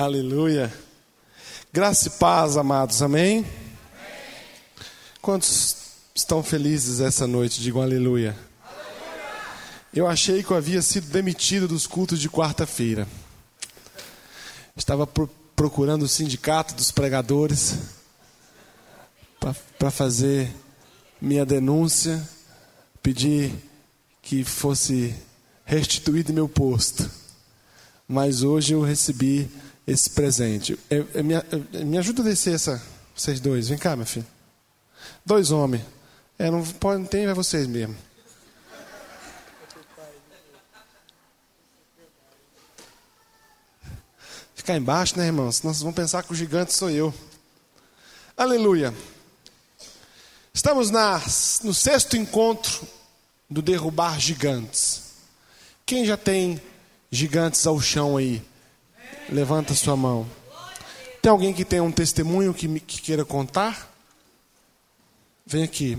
Aleluia. Graça e paz, amados. Amém? Quantos estão felizes essa noite? Digam aleluia. Eu achei que eu havia sido demitido dos cultos de quarta-feira. Estava pro procurando o sindicato dos pregadores para fazer minha denúncia, pedir que fosse restituído meu posto. Mas hoje eu recebi esse presente. Eu, eu, me, eu, me ajuda a descer essa, vocês dois. Vem cá, meu filho. Dois homens. É, não, pode, não tem, é vocês mesmo. Ficar embaixo, né, irmãos? Senão vocês vão pensar que o gigante sou eu. Aleluia. Estamos na, no sexto encontro do derrubar gigantes. Quem já tem gigantes ao chão aí? Levanta sua mão. Tem alguém que tem um testemunho que, que queira contar? Vem aqui.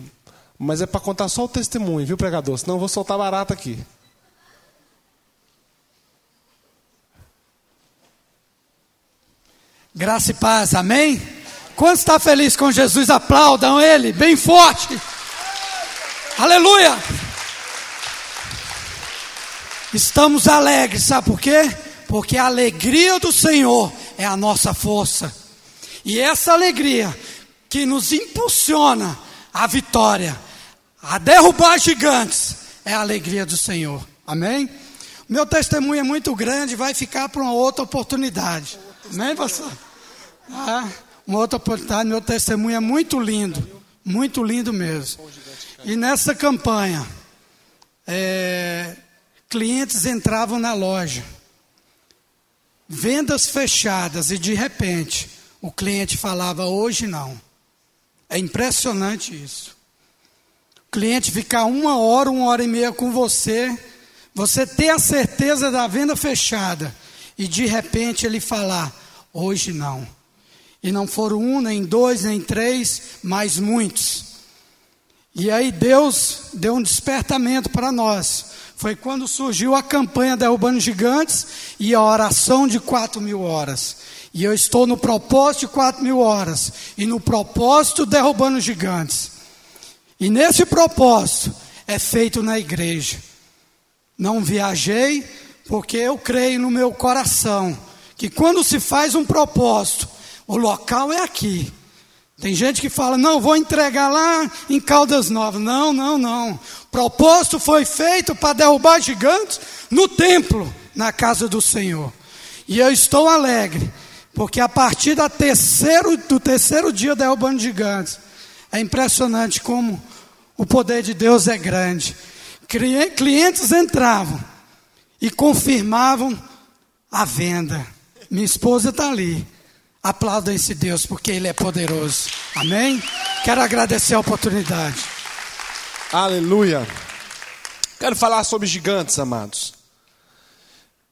Mas é para contar só o testemunho, viu, pregador? Senão eu vou soltar barata aqui. Graça e paz, amém? Quantos está feliz com Jesus? Aplaudam ele bem forte. Aleluia! Estamos alegres, sabe por quê? Porque a alegria do Senhor é a nossa força. E essa alegria que nos impulsiona à vitória, a derrubar gigantes, é a alegria do Senhor. Amém? Meu testemunho é muito grande, vai ficar para uma outra oportunidade. Amém, pastor? Ah, uma outra oportunidade, meu testemunho é muito lindo, muito lindo mesmo. E nessa campanha, é, clientes entravam na loja, vendas fechadas, e de repente o cliente falava: hoje não. É impressionante isso. O cliente ficar uma hora, uma hora e meia com você, você ter a certeza da venda fechada, e de repente ele falar: hoje não. E não foram um, nem dois, nem três, mas muitos. E aí Deus deu um despertamento para nós. Foi quando surgiu a campanha Derrubando Gigantes e a oração de quatro mil horas. E eu estou no propósito de quatro mil horas. E no propósito Derrubando Gigantes. E nesse propósito é feito na igreja. Não viajei, porque eu creio no meu coração que quando se faz um propósito, o local é aqui. Tem gente que fala, não, vou entregar lá em Caldas Novas. Não, não, não. O propósito foi feito para derrubar gigantes no templo, na casa do Senhor. E eu estou alegre, porque a partir da terceiro, do terceiro dia derrubando gigantes, é impressionante como o poder de Deus é grande. Clientes entravam e confirmavam a venda. Minha esposa está ali. Aplaudam esse Deus, porque Ele é poderoso. Amém? Quero agradecer a oportunidade. Aleluia. Quero falar sobre gigantes, amados.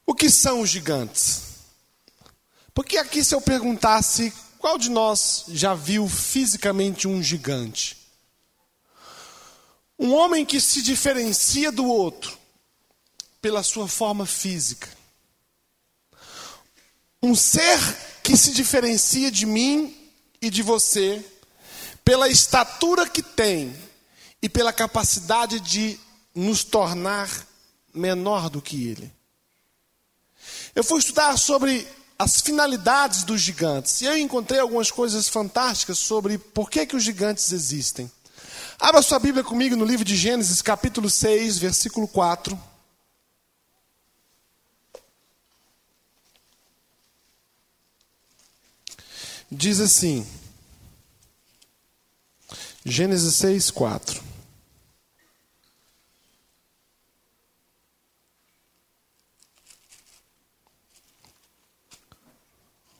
O que são os gigantes? Porque aqui, se eu perguntasse qual de nós já viu fisicamente um gigante? Um homem que se diferencia do outro pela sua forma física. Um ser que se diferencia de mim e de você pela estatura que tem e pela capacidade de nos tornar menor do que ele. Eu fui estudar sobre as finalidades dos gigantes e eu encontrei algumas coisas fantásticas sobre por que, que os gigantes existem. Abra sua Bíblia comigo no livro de Gênesis, capítulo 6, versículo 4. Diz assim, Gênesis 6, 4.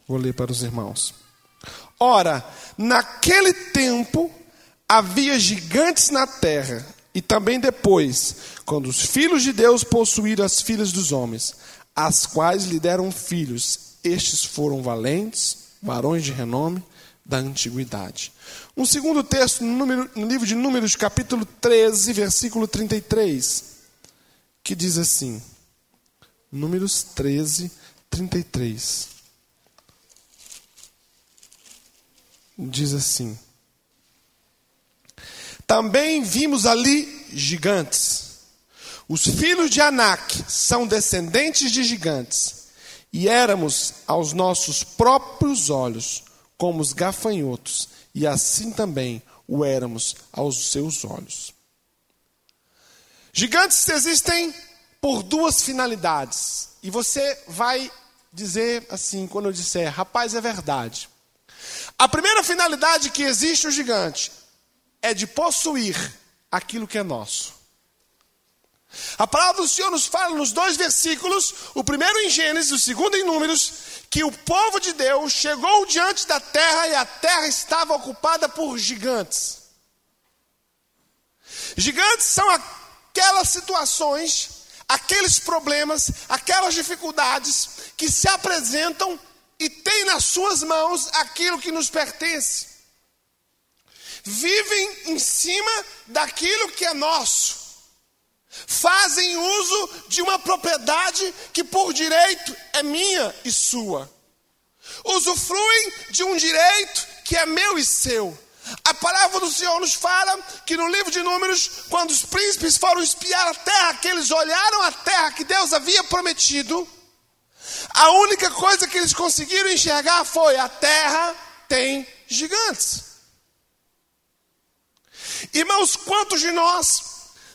Vou ler para os irmãos. Ora, naquele tempo havia gigantes na terra, e também depois, quando os filhos de Deus possuíram as filhas dos homens, as quais lhe deram filhos, estes foram valentes, varões de renome da antiguidade. Um segundo texto no, número, no livro de Números, capítulo 13, versículo 33, que diz assim: Números 13, 33. Diz assim: Também vimos ali gigantes. Os filhos de Anak são descendentes de gigantes e éramos aos nossos próprios olhos como os gafanhotos, e assim também o éramos aos seus olhos. Gigantes existem por duas finalidades, e você vai dizer assim quando eu disser, rapaz, é verdade. A primeira finalidade que existe o gigante é de possuir aquilo que é nosso. A palavra do Senhor nos fala nos dois versículos, o primeiro em Gênesis, o segundo em Números, que o povo de Deus chegou diante da terra e a terra estava ocupada por gigantes. Gigantes são aquelas situações, aqueles problemas, aquelas dificuldades que se apresentam e têm nas suas mãos aquilo que nos pertence. Vivem em cima daquilo que é nosso fazem uso de uma propriedade que por direito é minha e sua. Usufruem de um direito que é meu e seu. A palavra do Senhor nos fala que no livro de Números, quando os príncipes foram espiar a terra, que eles olharam a terra que Deus havia prometido, a única coisa que eles conseguiram enxergar foi: a terra tem gigantes. Irmãos, quantos de nós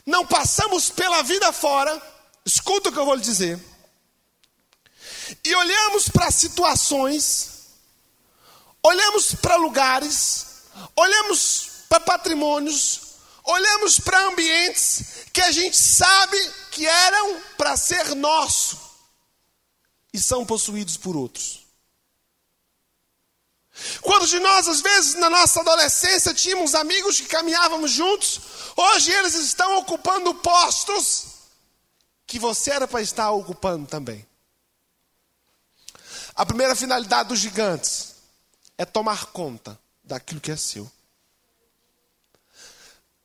não passamos pela vida fora, escuta o que eu vou lhe dizer, e olhamos para situações, olhamos para lugares, olhamos para patrimônios, olhamos para ambientes que a gente sabe que eram para ser nosso e são possuídos por outros. Quando de nós, às vezes, na nossa adolescência, tínhamos amigos que caminhávamos juntos, hoje eles estão ocupando postos que você era para estar ocupando também. A primeira finalidade dos gigantes é tomar conta daquilo que é seu.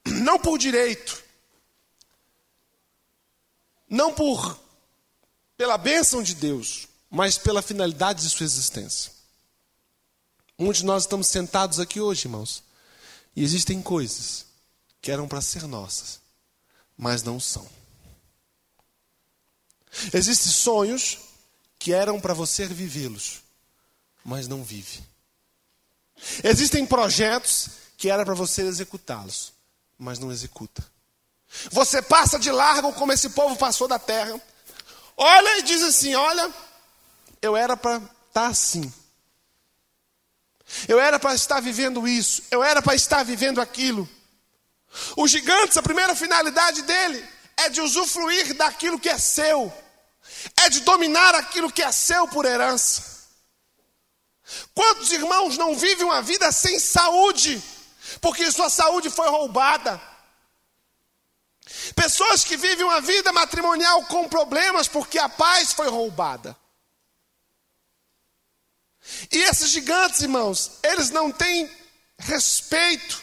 Não por direito, não por pela bênção de Deus, mas pela finalidade de sua existência. Muitos de nós estamos sentados aqui hoje, irmãos, e existem coisas que eram para ser nossas, mas não são. Existem sonhos que eram para você vivê-los, mas não vive. Existem projetos que era para você executá-los, mas não executa. Você passa de largo como esse povo passou da terra. Olha e diz assim: Olha, eu era para estar tá assim, eu era para estar vivendo isso, eu era para estar vivendo aquilo. Os gigantes, a primeira finalidade dele é de usufruir daquilo que é seu, é de dominar aquilo que é seu por herança. Quantos irmãos não vivem uma vida sem saúde, porque sua saúde foi roubada? Pessoas que vivem uma vida matrimonial com problemas porque a paz foi roubada. E esses gigantes, irmãos, eles não têm respeito,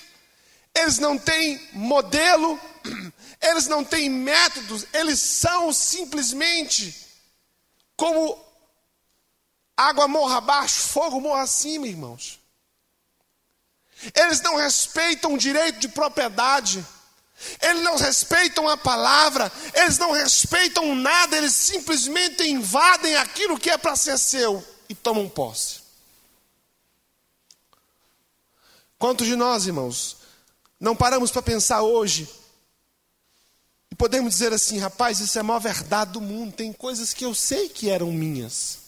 eles não têm modelo, eles não têm métodos, eles são simplesmente como água morra abaixo, fogo morra acima, irmãos. Eles não respeitam o direito de propriedade. Eles não respeitam a palavra, eles não respeitam nada, eles simplesmente invadem aquilo que é para ser seu e tomam posse. Quantos de nós, irmãos, não paramos para pensar hoje e podemos dizer assim, rapaz, isso é a maior verdade do mundo. Tem coisas que eu sei que eram minhas.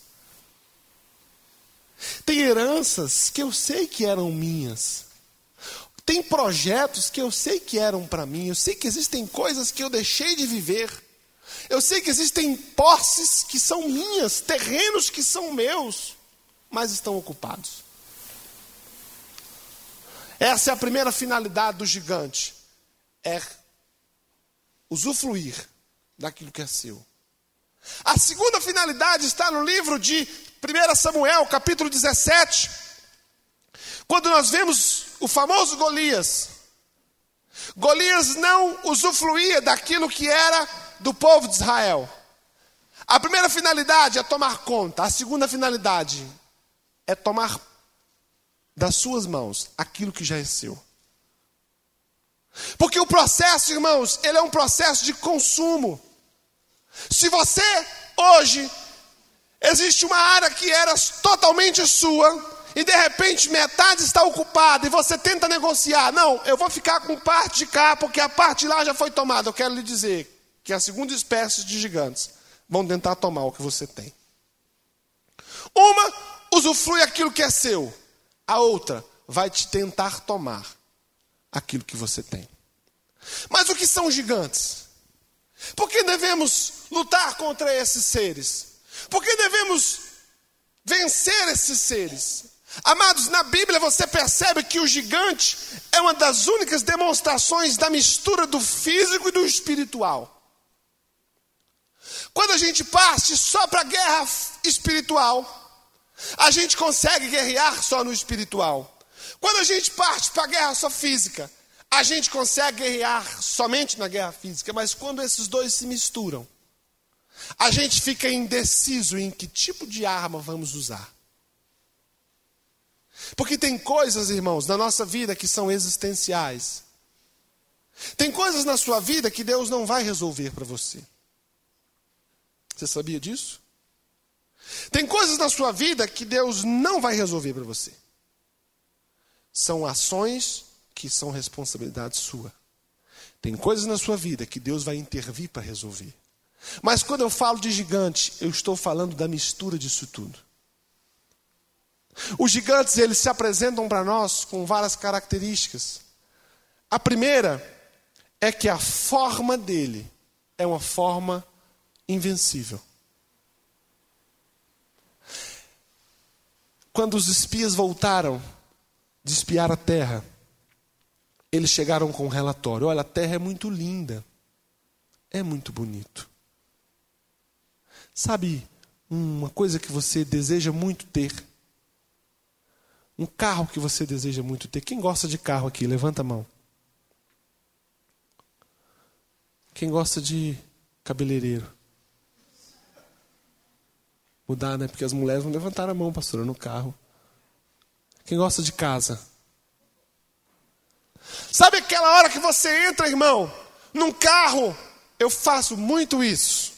Tem heranças que eu sei que eram minhas. Tem projetos que eu sei que eram para mim. Eu sei que existem coisas que eu deixei de viver. Eu sei que existem posses que são minhas, terrenos que são meus, mas estão ocupados. Essa é a primeira finalidade do gigante: é usufruir daquilo que é seu. A segunda finalidade está no livro de 1 Samuel, capítulo 17, quando nós vemos o famoso Golias. Golias não usufruía daquilo que era do povo de Israel. A primeira finalidade é tomar conta, a segunda finalidade é tomar das suas mãos aquilo que já é seu. Porque o processo, irmãos, ele é um processo de consumo. Se você hoje existe uma área que era totalmente sua e de repente metade está ocupada e você tenta negociar, não, eu vou ficar com parte de cá porque a parte lá já foi tomada. Eu quero lhe dizer que a segunda espécie de gigantes vão tentar tomar o que você tem. Uma usufrui aquilo que é seu, a outra vai te tentar tomar aquilo que você tem. Mas o que são gigantes? Por que devemos lutar contra esses seres? Por que devemos vencer esses seres? Amados, na Bíblia você percebe que o gigante é uma das únicas demonstrações da mistura do físico e do espiritual. Quando a gente parte só para a guerra espiritual, a gente consegue guerrear só no espiritual. Quando a gente parte para a guerra só física, a gente consegue guerrear somente na guerra física, mas quando esses dois se misturam, a gente fica indeciso em que tipo de arma vamos usar. Porque tem coisas, irmãos, na nossa vida que são existenciais. Tem coisas na sua vida que Deus não vai resolver para você. Você sabia disso? Tem coisas na sua vida que Deus não vai resolver para você. São ações que são responsabilidade sua. Tem coisas na sua vida que Deus vai intervir para resolver. Mas quando eu falo de gigante, eu estou falando da mistura disso tudo. Os gigantes, eles se apresentam para nós com várias características. A primeira é que a forma dele é uma forma invencível. Quando os espias voltaram de espiar a terra, eles chegaram com um relatório: olha, a terra é muito linda, é muito bonito. Sabe uma coisa que você deseja muito ter? Um carro que você deseja muito ter. Quem gosta de carro aqui? Levanta a mão. Quem gosta de cabeleireiro? Mudar, né? Porque as mulheres vão levantar a mão, pastora, no carro. Quem gosta de casa? Sabe aquela hora que você entra, irmão, num carro? Eu faço muito isso.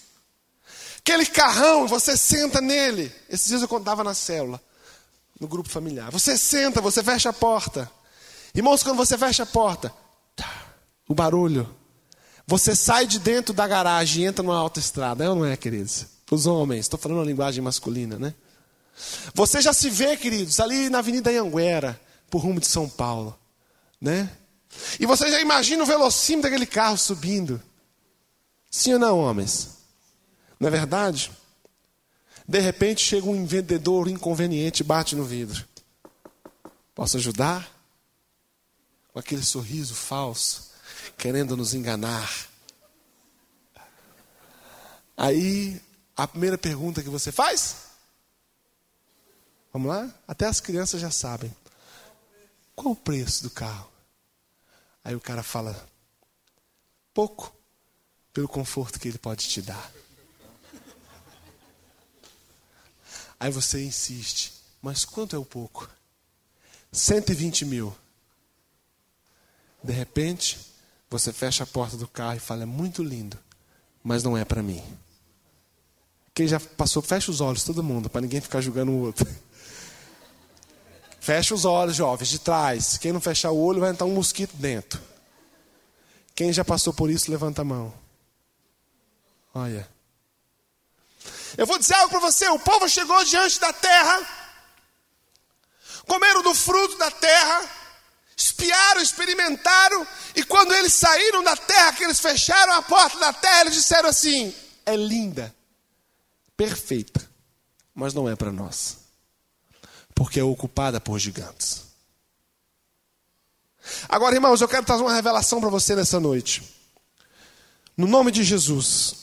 Aquele carrão, você senta nele. Esses dias eu contava na célula, no grupo familiar. Você senta, você fecha a porta. Irmãos, quando você fecha a porta, tá, o barulho. Você sai de dentro da garagem e entra numa autoestrada. É ou não é, queridos? Os homens, estou falando uma linguagem masculina, né? Você já se vê, queridos, ali na Avenida Anhanguera, por rumo de São Paulo, né? E você já imagina o velocímetro daquele carro subindo. Sim ou não, homens? Não é verdade? De repente chega um vendedor inconveniente e bate no vidro. Posso ajudar? Com aquele sorriso falso, querendo nos enganar. Aí, a primeira pergunta que você faz? Vamos lá? Até as crianças já sabem. Qual o preço do carro? Aí o cara fala: pouco pelo conforto que ele pode te dar. Aí você insiste: mas quanto é o pouco? 120 mil. De repente, você fecha a porta do carro e fala: é muito lindo, mas não é para mim. Quem já passou, fecha os olhos, todo mundo, para ninguém ficar julgando o outro. Fecha os olhos, jovens, de trás. Quem não fechar o olho vai entrar um mosquito dentro. Quem já passou por isso, levanta a mão. Olha. Eu vou dizer algo para você: o povo chegou diante da terra, comeram do fruto da terra, espiaram, experimentaram, e quando eles saíram da terra, que eles fecharam a porta da terra, eles disseram assim: é linda, perfeita, mas não é para nós porque é ocupada por gigantes. Agora, irmãos, eu quero trazer uma revelação para você nessa noite. No nome de Jesus.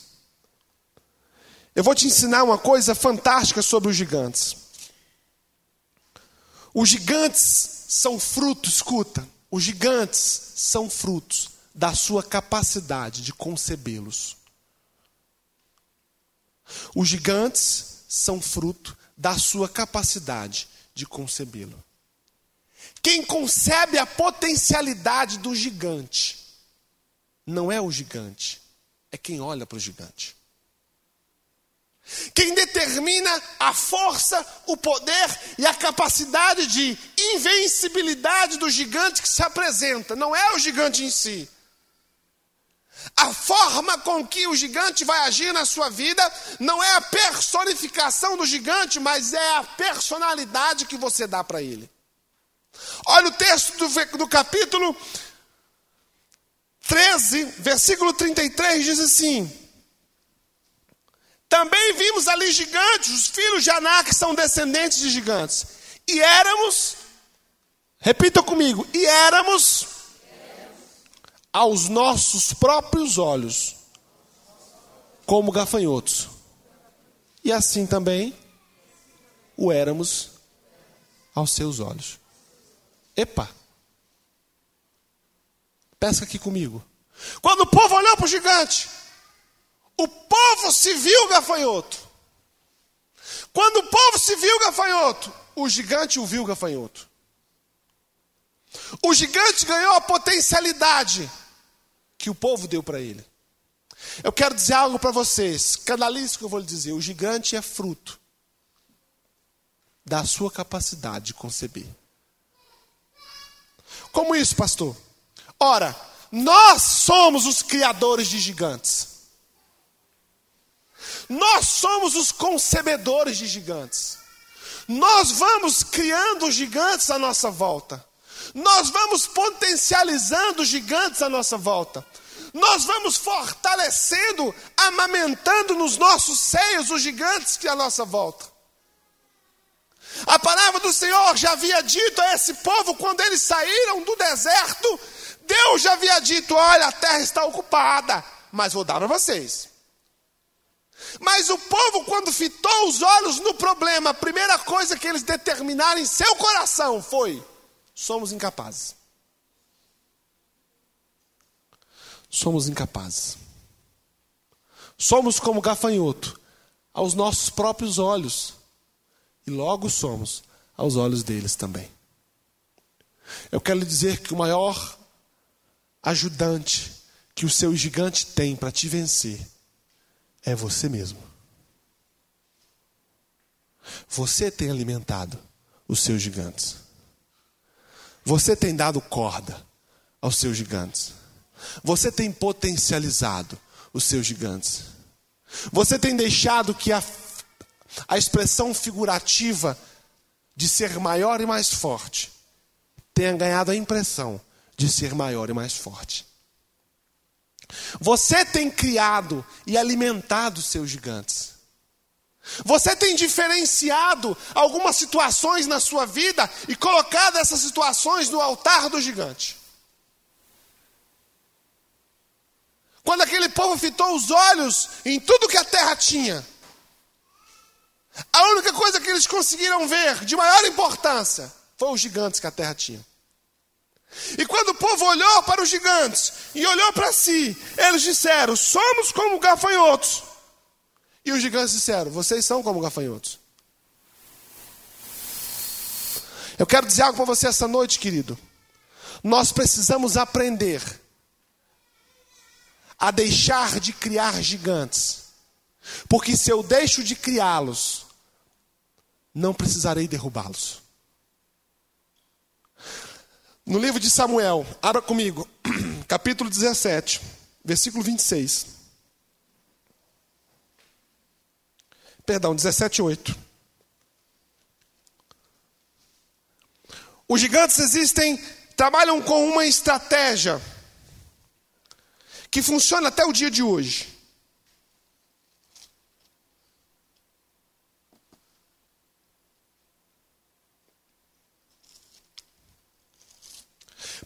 Eu vou te ensinar uma coisa fantástica sobre os gigantes. Os gigantes são frutos, escuta, os gigantes são frutos da sua capacidade de concebê-los. Os gigantes são fruto da sua capacidade de concebê-lo. Quem concebe a potencialidade do gigante não é o gigante, é quem olha para o gigante. Quem determina a força, o poder e a capacidade de invencibilidade do gigante que se apresenta não é o gigante em si. A forma com que o gigante vai agir na sua vida não é a personificação do gigante, mas é a personalidade que você dá para ele. Olha o texto do, do capítulo 13, versículo 33, diz assim: Também vimos ali gigantes, os filhos de Anak são descendentes de gigantes, e éramos, repita comigo, e éramos aos nossos próprios olhos como gafanhotos. E assim também o éramos aos seus olhos. Epa! Pesca aqui comigo. Quando o povo olhou para o gigante, o povo se viu gafanhoto. Quando o povo se viu gafanhoto, o gigante o viu gafanhoto. O gigante ganhou a potencialidade que o povo deu para ele. Eu quero dizer algo para vocês, canalize o que eu vou lhe dizer. O gigante é fruto da sua capacidade de conceber. Como isso, pastor? Ora, nós somos os criadores de gigantes. Nós somos os concebedores de gigantes. Nós vamos criando gigantes à nossa volta. Nós vamos potencializando gigantes à nossa volta. Nós vamos fortalecendo, amamentando nos nossos seios os gigantes que à nossa volta. A palavra do Senhor já havia dito a esse povo quando eles saíram do deserto. Deus já havia dito: olha, a terra está ocupada, mas vou dar para vocês. Mas o povo, quando fitou os olhos no problema, a primeira coisa que eles determinaram em seu coração foi: somos incapazes. Somos incapazes. Somos como gafanhoto aos nossos próprios olhos e logo somos aos olhos deles também. Eu quero lhe dizer que o maior ajudante que o seu gigante tem para te vencer é você mesmo. Você tem alimentado os seus gigantes. Você tem dado corda aos seus gigantes. Você tem potencializado os seus gigantes. Você tem deixado que a a expressão figurativa de ser maior e mais forte tenha ganhado a impressão de ser maior e mais forte. Você tem criado e alimentado seus gigantes. Você tem diferenciado algumas situações na sua vida e colocado essas situações no altar do gigante. Quando aquele povo fitou os olhos em tudo que a terra tinha, a única coisa que eles conseguiram ver de maior importância foi os gigantes que a terra tinha. E quando o povo olhou para os gigantes e olhou para si, eles disseram: Somos como gafanhotos. E os gigantes disseram: Vocês são como gafanhotos. Eu quero dizer algo para você essa noite, querido. Nós precisamos aprender a deixar de criar gigantes porque se eu deixo de criá-los, não precisarei derrubá-los. No livro de Samuel, abra comigo, capítulo 17, versículo 26. Perdão, 17, 8. Os gigantes existem, trabalham com uma estratégia que funciona até o dia de hoje.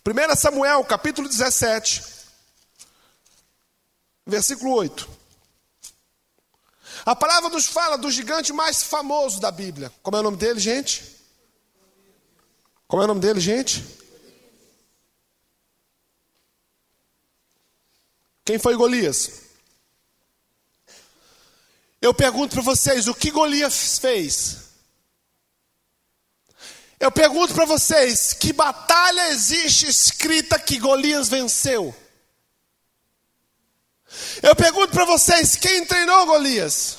1 Samuel, capítulo 17, versículo 8. A palavra nos fala do gigante mais famoso da Bíblia. Como é o nome dele, gente? Como é o nome dele, gente? Quem foi Golias? Eu pergunto para vocês, o que Golias fez? Eu pergunto para vocês: que batalha existe escrita que Golias venceu? Eu pergunto para vocês: quem treinou Golias?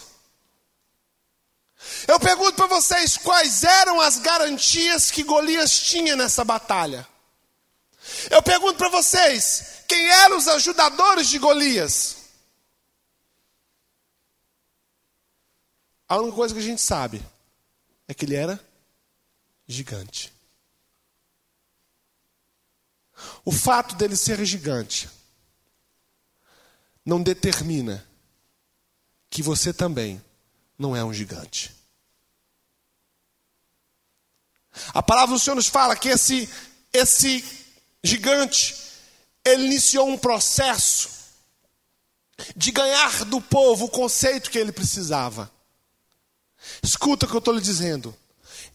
Eu pergunto para vocês quais eram as garantias que Golias tinha nessa batalha. Eu pergunto para vocês quem eram os ajudadores de Golias. A única coisa que a gente sabe é que ele era gigante. O fato dele ser gigante não determina que você também não é um gigante. A palavra do Senhor nos fala que esse, esse gigante, ele iniciou um processo de ganhar do povo o conceito que ele precisava. Escuta o que eu estou lhe dizendo.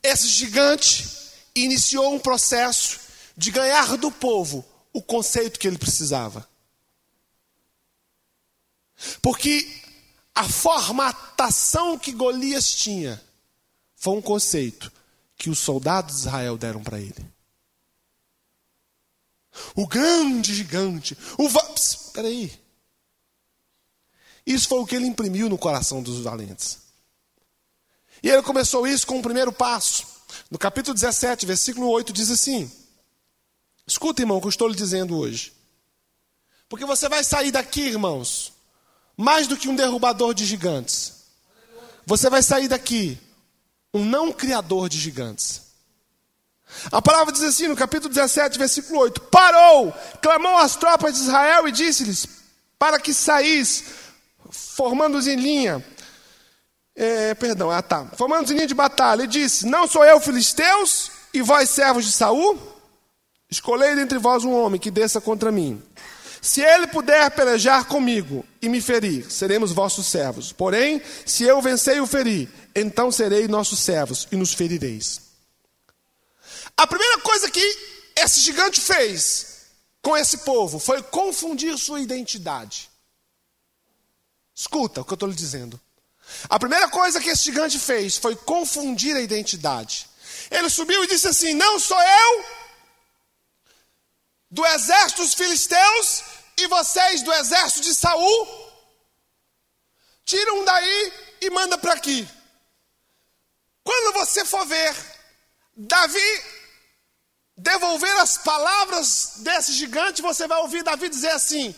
Esse gigante iniciou um processo de ganhar do povo o conceito que ele precisava. Porque a formatação que Golias tinha foi um conceito que os soldados de Israel deram para ele. O grande gigante, o. Espera aí. Isso foi o que ele imprimiu no coração dos valentes. E ele começou isso com o primeiro passo. No capítulo 17, versículo 8, diz assim: Escuta, irmão, o que eu estou lhe dizendo hoje. Porque você vai sair daqui, irmãos, mais do que um derrubador de gigantes. Você vai sair daqui um não criador de gigantes. A palavra diz assim no capítulo 17, versículo 8: Parou, clamou às tropas de Israel e disse-lhes: Para que saís, formando-os em linha. É, perdão, ah tá. Formando-os em linha de batalha. E disse: Não sou eu, filisteus, e vós, servos de Saul? Escolhei dentre vós um homem que desça contra mim. Se ele puder pelejar comigo e me ferir, seremos vossos servos. Porém, se eu vencer e o ferir, então serei nossos servos e nos ferireis. A primeira coisa que esse gigante fez com esse povo foi confundir sua identidade. Escuta o que eu estou lhe dizendo. A primeira coisa que esse gigante fez foi confundir a identidade. Ele subiu e disse assim: Não sou eu do exército dos filisteus e vocês do exército de Saul. Tiram um daí e manda para aqui. Quando você for ver Davi devolver as palavras desse gigante, você vai ouvir Davi dizer assim: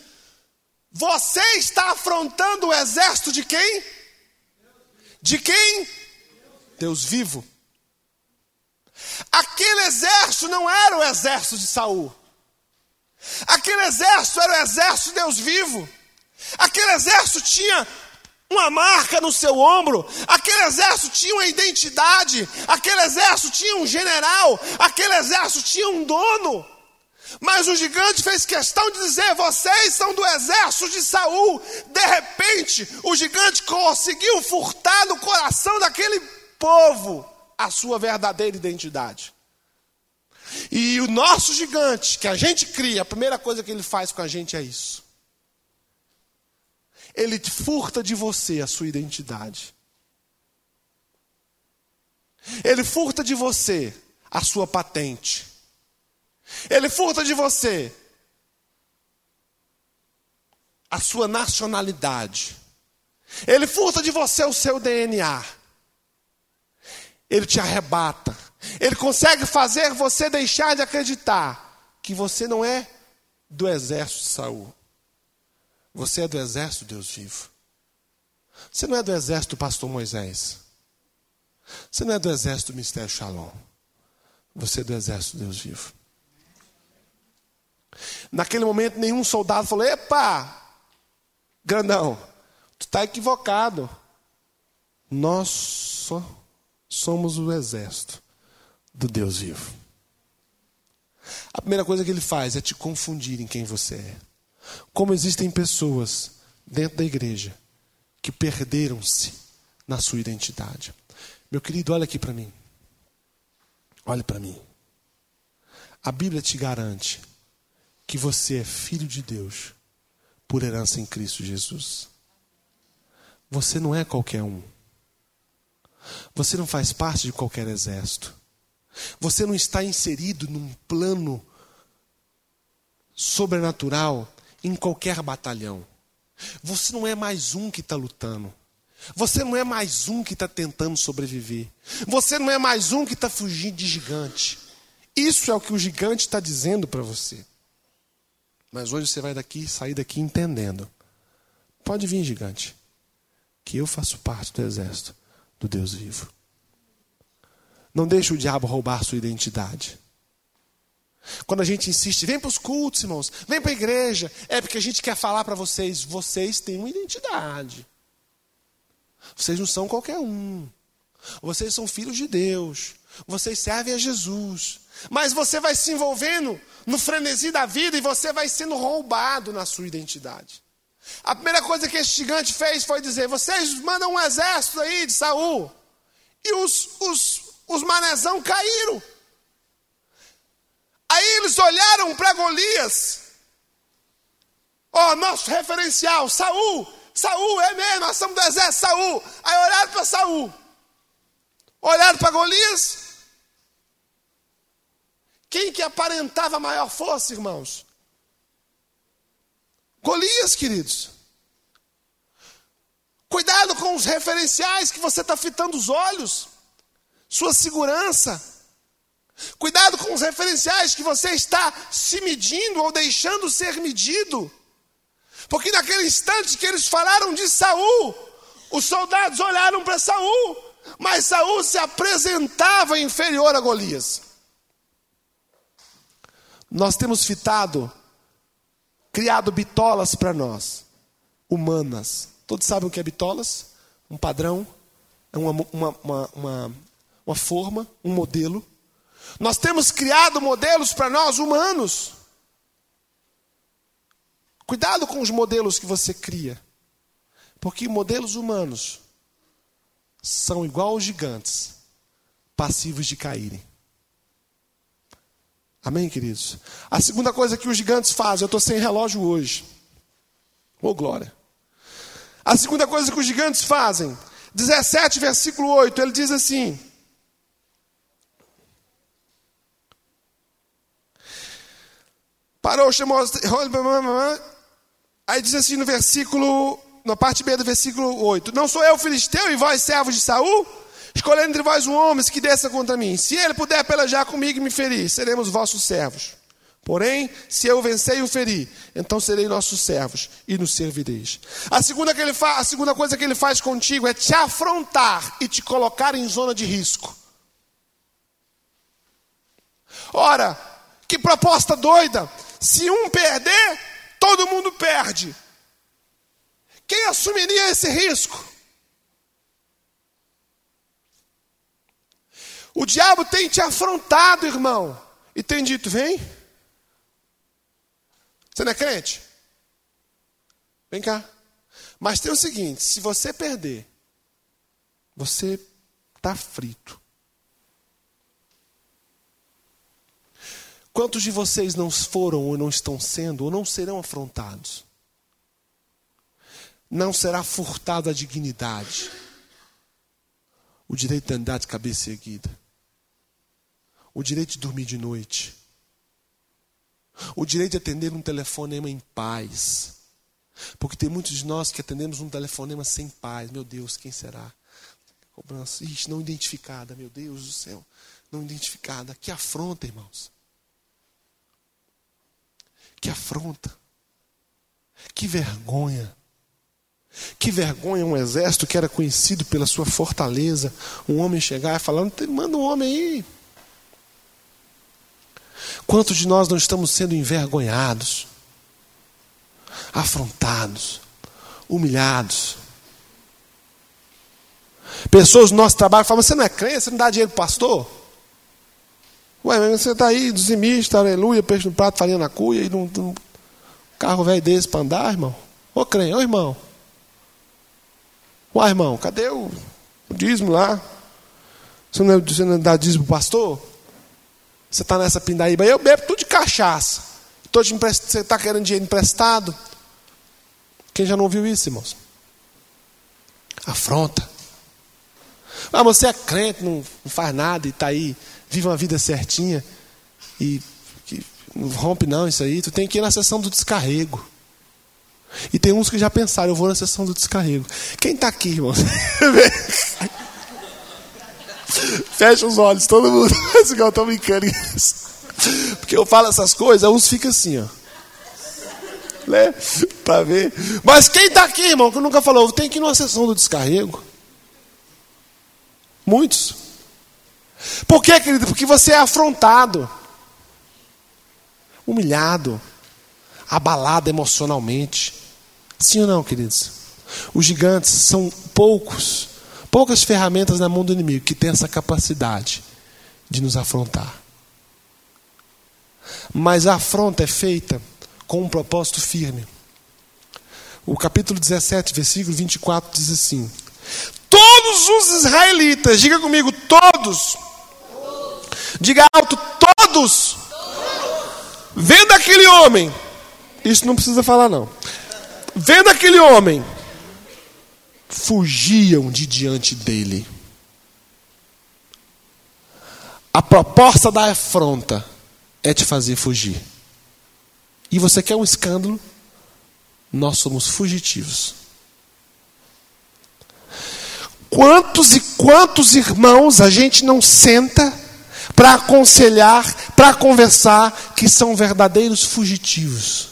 Você está afrontando o exército de quem? De quem? Deus vivo. Aquele exército não era o exército de Saul. Aquele exército era o exército de Deus vivo. Aquele exército tinha uma marca no seu ombro. Aquele exército tinha uma identidade, aquele exército tinha um general, aquele exército tinha um dono. Mas o gigante fez questão de dizer: vocês são do exército de Saul. De repente, o gigante conseguiu furtar no coração daquele povo a sua verdadeira identidade. E o nosso gigante, que a gente cria, a primeira coisa que ele faz com a gente é isso ele furta de você a sua identidade. Ele furta de você a sua patente. Ele furta de você a sua nacionalidade. Ele furta de você o seu DNA. Ele te arrebata. Ele consegue fazer você deixar de acreditar que você não é do exército de Saul. Você é do exército, Deus vivo. Você não é do exército do pastor Moisés. Você não é do exército do mistério Shalom. Você é do exército Deus vivo. Naquele momento, nenhum soldado falou: Epa, grandão, tu está equivocado. Nós somos o exército do Deus vivo. A primeira coisa que ele faz é te confundir em quem você é. Como existem pessoas dentro da igreja que perderam-se na sua identidade. Meu querido, olha aqui para mim. Olhe para mim. A Bíblia te garante que você é filho de Deus por herança em Cristo Jesus. Você não é qualquer um. Você não faz parte de qualquer exército. Você não está inserido num plano sobrenatural em qualquer batalhão. Você não é mais um que está lutando. Você não é mais um que está tentando sobreviver. Você não é mais um que está fugindo de gigante. Isso é o que o gigante está dizendo para você. Mas hoje você vai daqui, sair daqui entendendo. Pode vir, gigante, que eu faço parte do exército do Deus vivo. Não deixe o diabo roubar sua identidade. Quando a gente insiste, vem para os cultos, irmãos, vem para a igreja, é porque a gente quer falar para vocês, vocês têm uma identidade. Vocês não são qualquer um. Vocês são filhos de Deus. Vocês servem a Jesus. Mas você vai se envolvendo no frenesi da vida e você vai sendo roubado na sua identidade. A primeira coisa que esse gigante fez foi dizer: vocês mandam um exército aí de Saul. E os, os, os manezão caíram. Aí eles olharam para Golias. Ó, oh, nosso referencial, Saul. Saul, é mesmo, nós somos do exército, Saul. Aí olharam para Saul. Olharam para Golias. Quem que aparentava maior força, irmãos? Golias, queridos. Cuidado com os referenciais que você está fitando os olhos. Sua segurança. Cuidado com os referenciais que você está se medindo ou deixando ser medido. Porque naquele instante que eles falaram de Saul, os soldados olharam para Saul, mas Saul se apresentava inferior a Golias. Nós temos fitado, criado bitolas para nós, humanas. Todos sabem o que é bitolas? Um padrão, é uma, uma, uma, uma, uma forma, um modelo. Nós temos criado modelos para nós humanos. Cuidado com os modelos que você cria. Porque modelos humanos são igual aos gigantes, passivos de caírem. Amém, queridos? A segunda coisa que os gigantes fazem, eu estou sem relógio hoje. Ô oh, glória. A segunda coisa que os gigantes fazem, 17, versículo 8, ele diz assim: Parou, chamou. Aí diz assim no versículo, na parte B do versículo 8: Não sou eu filisteu e vós servos de Saul? Escolhendo entre vós um homem que desça contra mim. Se ele puder pelejar comigo e me ferir, seremos vossos servos. Porém, se eu vencer e o ferir, então serei nossos servos e nos servireis. A segunda, que ele a segunda coisa que ele faz contigo é te afrontar e te colocar em zona de risco. Ora, que proposta doida! Se um perder, todo mundo perde. Quem assumiria esse risco? O diabo tem te afrontado, irmão, e tem dito: vem. Você não é crente? Vem cá. Mas tem o seguinte: se você perder, você está frito. Quantos de vocês não foram ou não estão sendo ou não serão afrontados? Não será furtada a dignidade, o direito de andar de cabeça erguida, o direito de dormir de noite, o direito de atender um telefonema em paz. Porque tem muitos de nós que atendemos um telefonema sem paz. Meu Deus, quem será? Cobrança. Ixi, não identificada, meu Deus do céu. Não identificada. Que afronta, irmãos. Que afronta. Que vergonha. Que vergonha um exército que era conhecido pela sua fortaleza. Um homem chegar e falar: manda um homem aí. Quantos de nós não estamos sendo envergonhados, afrontados, humilhados? Pessoas do nosso trabalho falam: Você não é crente? Você não dá dinheiro para o pastor? Ué, mas você está aí, dizimista, aleluia, peixe no prato, farinha na cuia, e num carro velho desse para andar, irmão? Ô crente, ô irmão. Ué, irmão, cadê o, o dízimo lá? Você não, é, você não dá dízimo pro pastor? Você está nessa pindaíba, eu bebo tudo de cachaça. Tô te emprest... Você está querendo dinheiro emprestado? Quem já não ouviu isso, irmãos? Afronta. Ah, você é crente, não, não faz nada e está aí vive uma vida certinha e que não rompe não isso aí, tu tem que ir na sessão do descarrego. E tem uns que já pensaram, eu vou na sessão do descarrego. Quem está aqui, irmão? Fecha os olhos, todo mundo. Igual eu tô brincando. Porque eu falo essas coisas, uns ficam assim, ó. Né? Para ver. Mas quem está aqui, irmão, que nunca falou, tem que ir numa sessão do descarrego. Muitos. Por quê, querido? Porque você é afrontado, humilhado, abalado emocionalmente. Sim ou não, queridos? Os gigantes são poucos, poucas ferramentas na mão do inimigo que tem essa capacidade de nos afrontar. Mas a afronta é feita com um propósito firme. O capítulo 17, versículo 24 diz assim: Todos os israelitas, diga comigo, todos, diga alto, todos, vendo aquele homem, isso não precisa falar não, vendo aquele homem, fugiam de diante dele. A proposta da afronta é te fazer fugir. E você quer um escândalo? Nós somos fugitivos. Quantos e quantos irmãos a gente não senta para aconselhar, para conversar, que são verdadeiros fugitivos?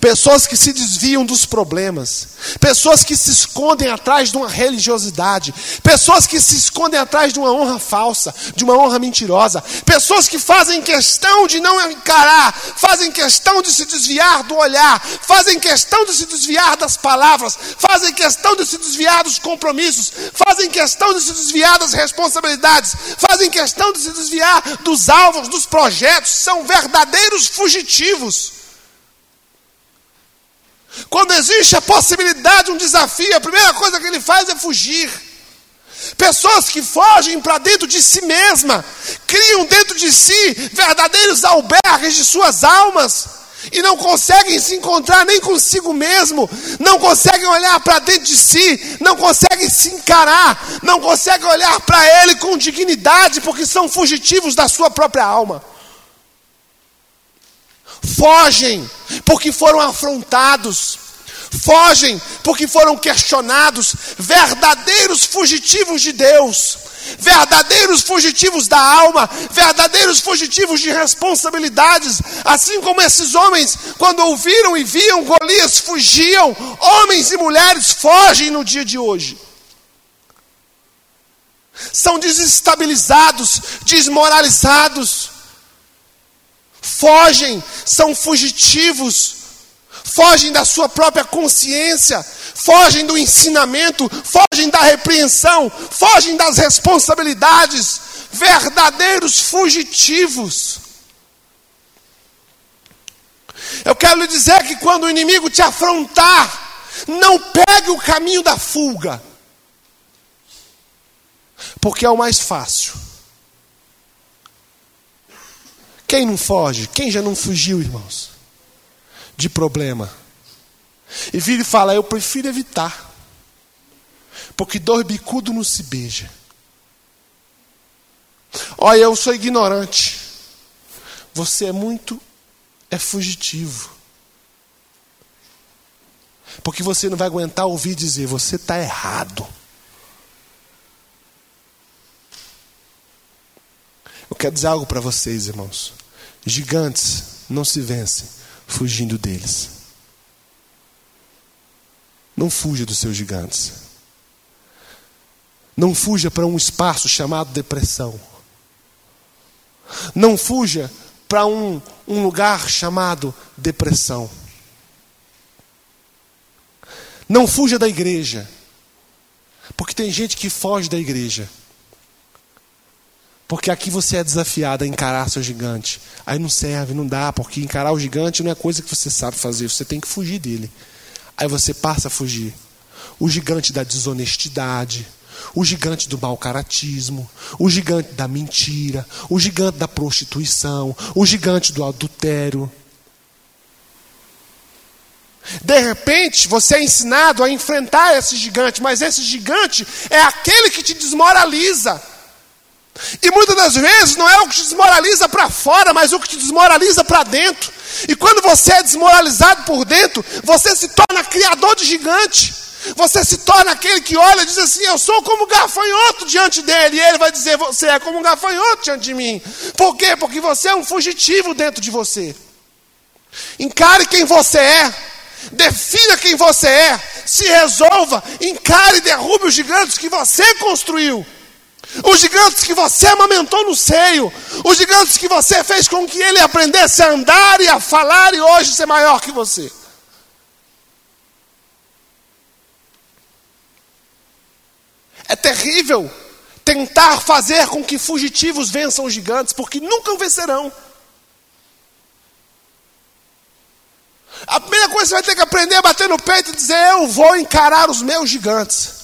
Pessoas que se desviam dos problemas, pessoas que se escondem atrás de uma religiosidade, pessoas que se escondem atrás de uma honra falsa, de uma honra mentirosa, pessoas que fazem questão de não encarar, fazem questão de se desviar do olhar, fazem questão de se desviar das palavras, fazem questão de se desviar dos compromissos, fazem questão de se desviar das responsabilidades, fazem questão de se desviar dos alvos, dos projetos, são verdadeiros fugitivos. Quando existe a possibilidade, um desafio, a primeira coisa que ele faz é fugir. Pessoas que fogem para dentro de si mesma, criam dentro de si verdadeiros albergues de suas almas e não conseguem se encontrar nem consigo mesmo, não conseguem olhar para dentro de si, não conseguem se encarar, não conseguem olhar para ele com dignidade, porque são fugitivos da sua própria alma fogem porque foram afrontados, fogem porque foram questionados, verdadeiros fugitivos de Deus, verdadeiros fugitivos da alma, verdadeiros fugitivos de responsabilidades, assim como esses homens, quando ouviram e viam Golias, fugiam, homens e mulheres fogem no dia de hoje. São desestabilizados, desmoralizados, fogem, são fugitivos, fogem da sua própria consciência, fogem do ensinamento, fogem da repreensão, fogem das responsabilidades, verdadeiros fugitivos. Eu quero lhe dizer que quando o inimigo te afrontar, não pegue o caminho da fuga, porque é o mais fácil. Quem não foge? Quem já não fugiu, irmãos? De problema. E vira e fala: Eu prefiro evitar. Porque dois bicudos não se beija. Olha, eu sou ignorante. Você é muito é fugitivo. Porque você não vai aguentar ouvir dizer: Você está errado. Eu quero dizer algo para vocês, irmãos. Gigantes não se vencem fugindo deles. Não fuja dos seus gigantes. Não fuja para um espaço chamado depressão. Não fuja para um, um lugar chamado depressão. Não fuja da igreja. Porque tem gente que foge da igreja. Porque aqui você é desafiado a encarar seu gigante. Aí não serve, não dá, porque encarar o gigante não é coisa que você sabe fazer, você tem que fugir dele. Aí você passa a fugir. O gigante da desonestidade, o gigante do mau caratismo, o gigante da mentira, o gigante da prostituição, o gigante do adultério. De repente, você é ensinado a enfrentar esse gigante, mas esse gigante é aquele que te desmoraliza. E muitas das vezes não é o que te desmoraliza para fora, mas o que te desmoraliza para dentro. E quando você é desmoralizado por dentro, você se torna criador de gigante. Você se torna aquele que olha e diz assim: Eu sou como um gafanhoto diante dele. E ele vai dizer: Você é como um gafanhoto diante de mim. Por quê? Porque você é um fugitivo dentro de você. Encare quem você é. Defina quem você é. Se resolva. Encare e derrube os gigantes que você construiu. Os gigantes que você amamentou no seio. Os gigantes que você fez com que ele aprendesse a andar e a falar e hoje ser maior que você. É terrível tentar fazer com que fugitivos vençam os gigantes, porque nunca vencerão. A primeira coisa que você vai ter que aprender é bater no peito e dizer: Eu vou encarar os meus gigantes.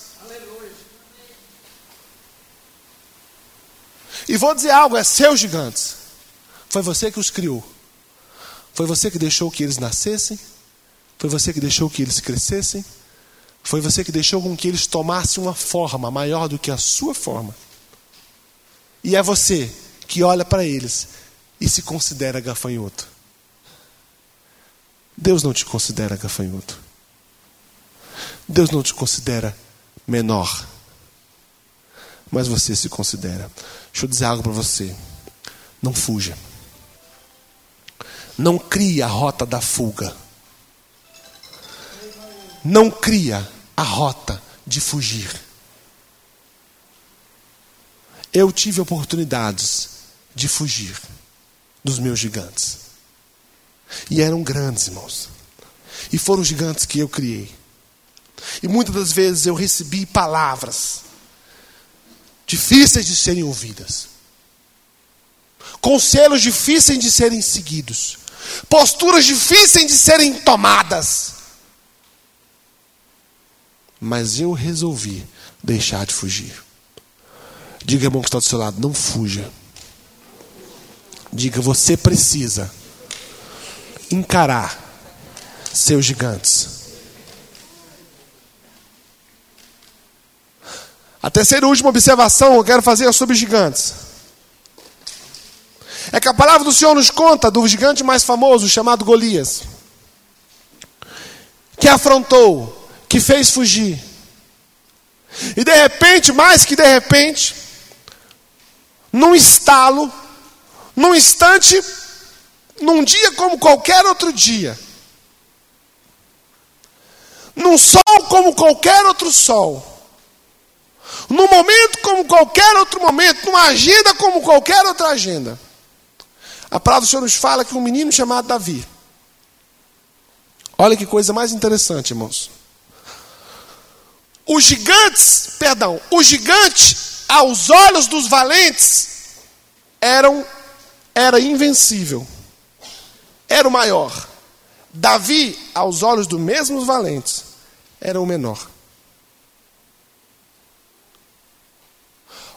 E vou dizer algo: é seus gigantes. Foi você que os criou. Foi você que deixou que eles nascessem. Foi você que deixou que eles crescessem. Foi você que deixou com que eles tomassem uma forma maior do que a sua forma. E é você que olha para eles e se considera gafanhoto. Deus não te considera gafanhoto. Deus não te considera menor. Mas você se considera. Deixa eu dizer algo para você. Não fuja. Não crie a rota da fuga. Não cria a rota de fugir. Eu tive oportunidades de fugir dos meus gigantes. E eram grandes, irmãos. E foram gigantes que eu criei. E muitas das vezes eu recebi palavras difíceis de serem ouvidas, conselhos difíceis de serem seguidos, posturas difíceis de serem tomadas. Mas eu resolvi deixar de fugir. Diga, irmão, que está do seu lado, não fuja. Diga, você precisa encarar seus gigantes. A terceira e última observação que eu quero fazer é sobre gigantes. É que a palavra do Senhor nos conta do gigante mais famoso, chamado Golias, que afrontou, que fez fugir. E de repente, mais que de repente, num estalo, num instante, num dia como qualquer outro dia, num sol como qualquer outro sol, num momento como qualquer outro momento, numa agenda como qualquer outra agenda. A palavra do Senhor nos fala que um menino chamado Davi. Olha que coisa mais interessante, irmãos. Os gigantes, perdão, o gigante aos olhos dos valentes eram era invencível era o maior. Davi, aos olhos dos mesmos valentes, era o menor.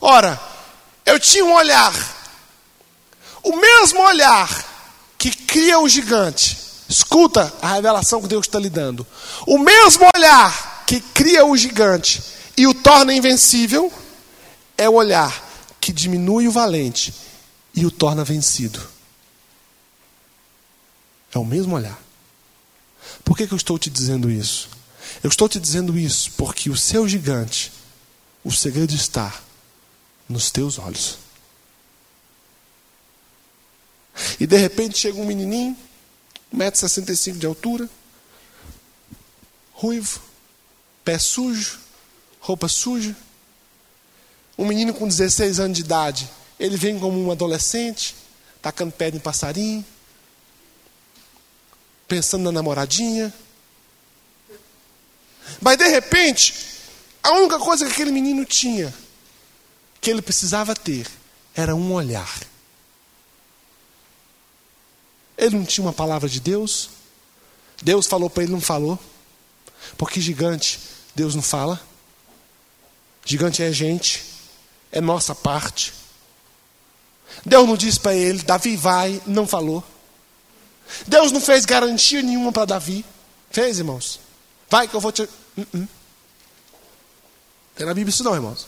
Ora, eu tinha um olhar, o mesmo olhar que cria o gigante. Escuta a revelação que Deus está lhe dando. O mesmo olhar que cria o gigante e o torna invencível é o olhar que diminui o valente e o torna vencido. É o mesmo olhar. Por que, que eu estou te dizendo isso? Eu estou te dizendo isso porque o seu gigante, o segredo está nos teus olhos. E de repente chega um menininho, 1,65m de altura, ruivo, pé sujo, roupa suja. Um menino com 16 anos de idade, ele vem como um adolescente, tacando pedra em passarinho, pensando na namoradinha. Mas de repente, a única coisa que aquele menino tinha, que ele precisava ter, era um olhar. Ele não tinha uma palavra de Deus. Deus falou para ele, não falou. Porque gigante, Deus não fala. Gigante é gente, é nossa parte. Deus não disse para ele, Davi vai, não falou. Deus não fez garantia nenhuma para Davi. Fez, irmãos? Vai que eu vou te. Uh -uh. Tem na Bíblia isso não, irmãos.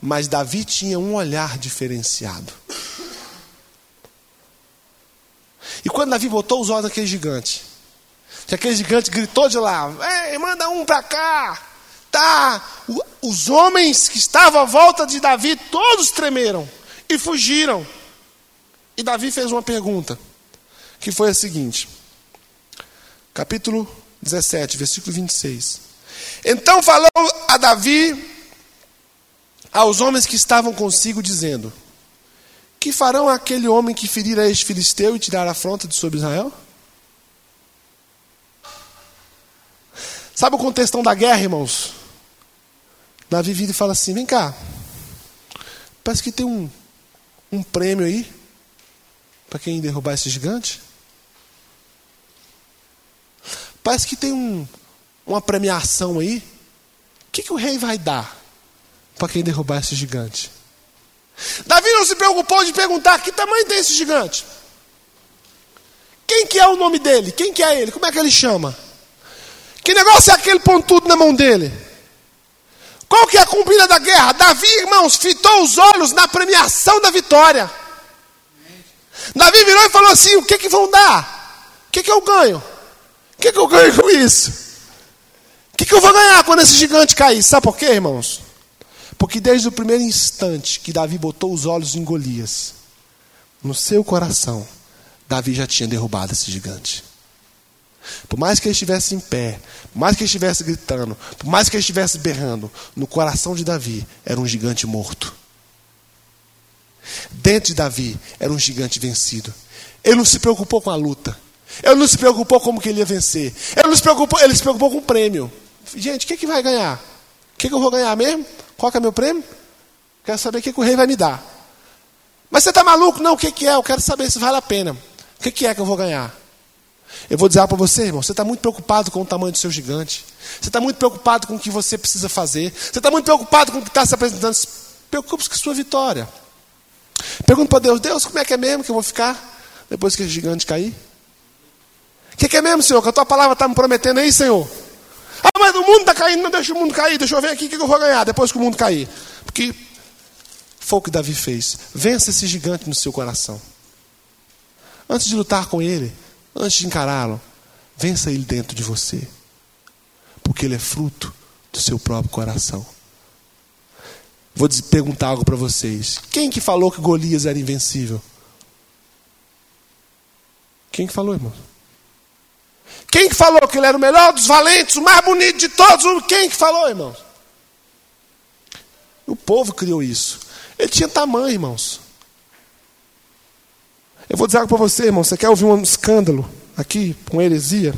Mas Davi tinha um olhar diferenciado. E quando Davi botou os olhos naquele gigante, que aquele gigante gritou de lá: Ei, manda um para cá. Tá. os homens que estavam à volta de Davi, todos tremeram e fugiram. E Davi fez uma pergunta, que foi a seguinte: capítulo 17, versículo 26. Então falou a Davi aos homens que estavam consigo, dizendo: Que farão aquele homem que ferir a este filisteu e tirar a afronta de sobre Israel? Sabe o contextão da guerra, irmãos? Davi vira e fala assim: Vem cá, parece que tem um, um prêmio aí para quem derrubar esse gigante. Parece que tem um, uma premiação aí. O que, que o rei vai dar para quem derrubar esse gigante? Davi não se preocupou de perguntar que tamanho tem esse gigante. Quem que é o nome dele? Quem que é ele? Como é que ele chama? Que negócio é aquele pontudo na mão dele? Qual que é a combina da guerra? Davi, irmãos, fitou os olhos na premiação da vitória. Davi virou e falou assim: o que que vão dar? O que que eu ganho? O que que eu ganho com isso? O que que eu vou ganhar quando esse gigante cair? Sabe por quê, irmãos? Porque desde o primeiro instante que Davi botou os olhos em Golias, no seu coração, Davi já tinha derrubado esse gigante. Por mais que ele estivesse em pé, por mais que ele estivesse gritando, por mais que ele estivesse berrando, no coração de Davi era um gigante morto. Dentro de Davi era um gigante vencido. Ele não se preocupou com a luta. Ele não se preocupou como que ele ia vencer. Ele não se preocupou, ele se preocupou com o prêmio. Gente, o que, que vai ganhar? O que, que eu vou ganhar mesmo? Qual que é meu prêmio? Quero saber o que, que o rei vai me dar. Mas você está maluco? Não, o que, que é? Eu quero saber se vale a pena. O que, que é que eu vou ganhar? Eu vou dizer para você, irmão, você está muito preocupado com o tamanho do seu gigante. Você está muito preocupado com o que você precisa fazer. Você está muito preocupado com o que está se apresentando. Preocupe-se com a sua vitória. Pergunta para Deus, Deus, como é que é mesmo que eu vou ficar depois que o gigante cair? O que, que, é mesmo, Senhor? Que a tua palavra está me prometendo aí, Senhor? Ah, mas o mundo está caindo, não deixa o mundo cair, deixa eu ver aqui o que eu vou ganhar depois que o mundo cair. Porque foi o que Davi fez. Vença esse gigante no seu coração. Antes de lutar com ele, Antes de encará-lo, vença ele dentro de você. Porque ele é fruto do seu próprio coração. Vou perguntar algo para vocês. Quem que falou que Golias era invencível? Quem que falou, irmão? Quem que falou que ele era o melhor dos valentes, o mais bonito de todos? Quem que falou, irmãos? O povo criou isso. Ele tinha tamanho, irmãos. Eu vou dizer algo para você, irmão. Você quer ouvir um escândalo aqui com heresia?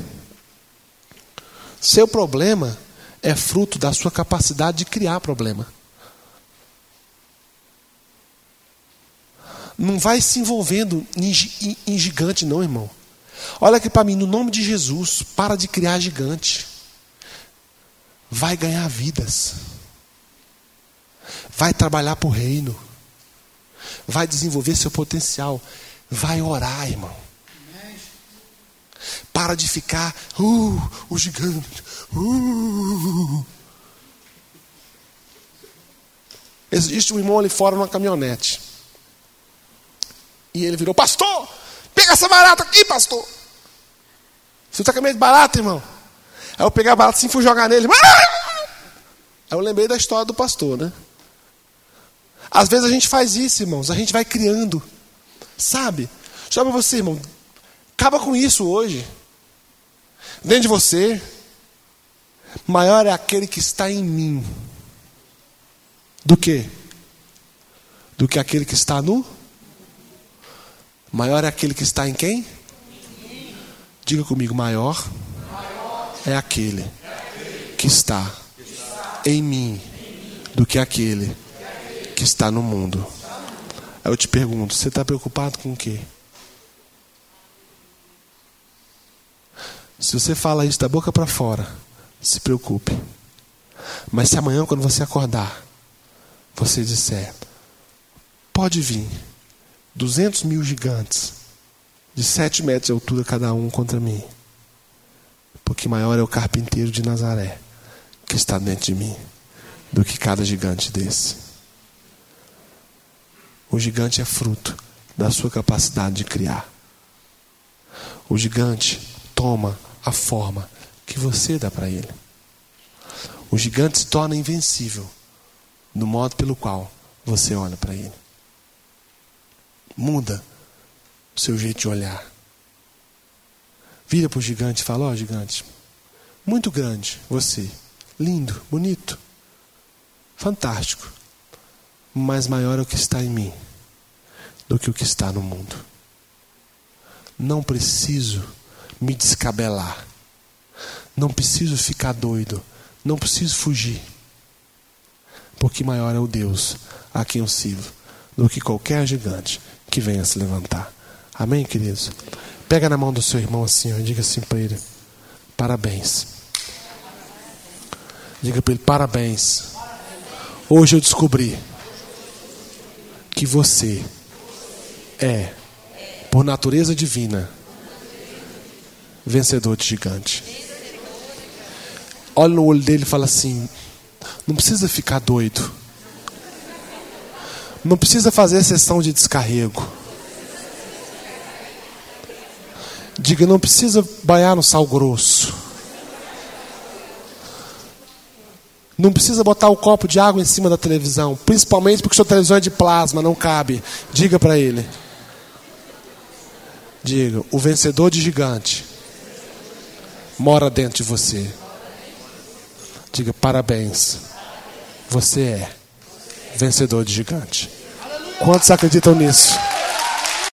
Seu problema é fruto da sua capacidade de criar problema. Não vai se envolvendo em, em gigante, não, irmão. Olha aqui para mim, no nome de Jesus, para de criar gigante. Vai ganhar vidas. Vai trabalhar para o reino. Vai desenvolver seu potencial. Vai orar, irmão. Para de ficar, uh, o gigante. Uh. Existe um irmão ali fora numa caminhonete. E ele virou, pastor, pega essa barata aqui, pastor. Você está com medo de barata, irmão? Aí eu peguei a barata assim e fui jogar nele. Aí eu lembrei da história do pastor, né? Às vezes a gente faz isso, irmãos. A gente vai criando Sabe? Chama você, irmão. Acaba com isso hoje. Dentro de você, maior é aquele que está em mim do que? Do que aquele que está no? Maior é aquele que está em quem? Diga comigo, maior é aquele que está em mim do que aquele que está no mundo. Aí eu te pergunto: você está preocupado com o quê? Se você fala isso da boca para fora, se preocupe. Mas se amanhã, quando você acordar, você disser: pode vir 200 mil gigantes, de 7 metros de altura cada um contra mim, porque maior é o carpinteiro de Nazaré que está dentro de mim do que cada gigante desse. O gigante é fruto da sua capacidade de criar. O gigante toma a forma que você dá para ele. O gigante se torna invencível no modo pelo qual você olha para ele. Muda o seu jeito de olhar. Vira para o gigante e fala: Ó, oh, gigante, muito grande você, lindo, bonito, fantástico, mas maior é o que está em mim do que o que está no mundo. Não preciso me descabelar, não preciso ficar doido, não preciso fugir, porque maior é o Deus a quem eu sirvo do que qualquer gigante que venha se levantar. Amém, queridos? Pega na mão do seu irmão assim ó, e diga assim para ele: parabéns. Diga para ele: parabéns. Hoje eu descobri que você é, por natureza divina, vencedor de gigante. Olha no olho dele e fala assim: não precisa ficar doido. Não precisa fazer sessão de descarrego. Diga, não precisa banhar no sal grosso. Não precisa botar um copo de água em cima da televisão, principalmente porque sua televisão é de plasma, não cabe. Diga para ele. Diga, o vencedor de gigante mora dentro de você. Diga parabéns. Você é vencedor de gigante. Quantos acreditam nisso?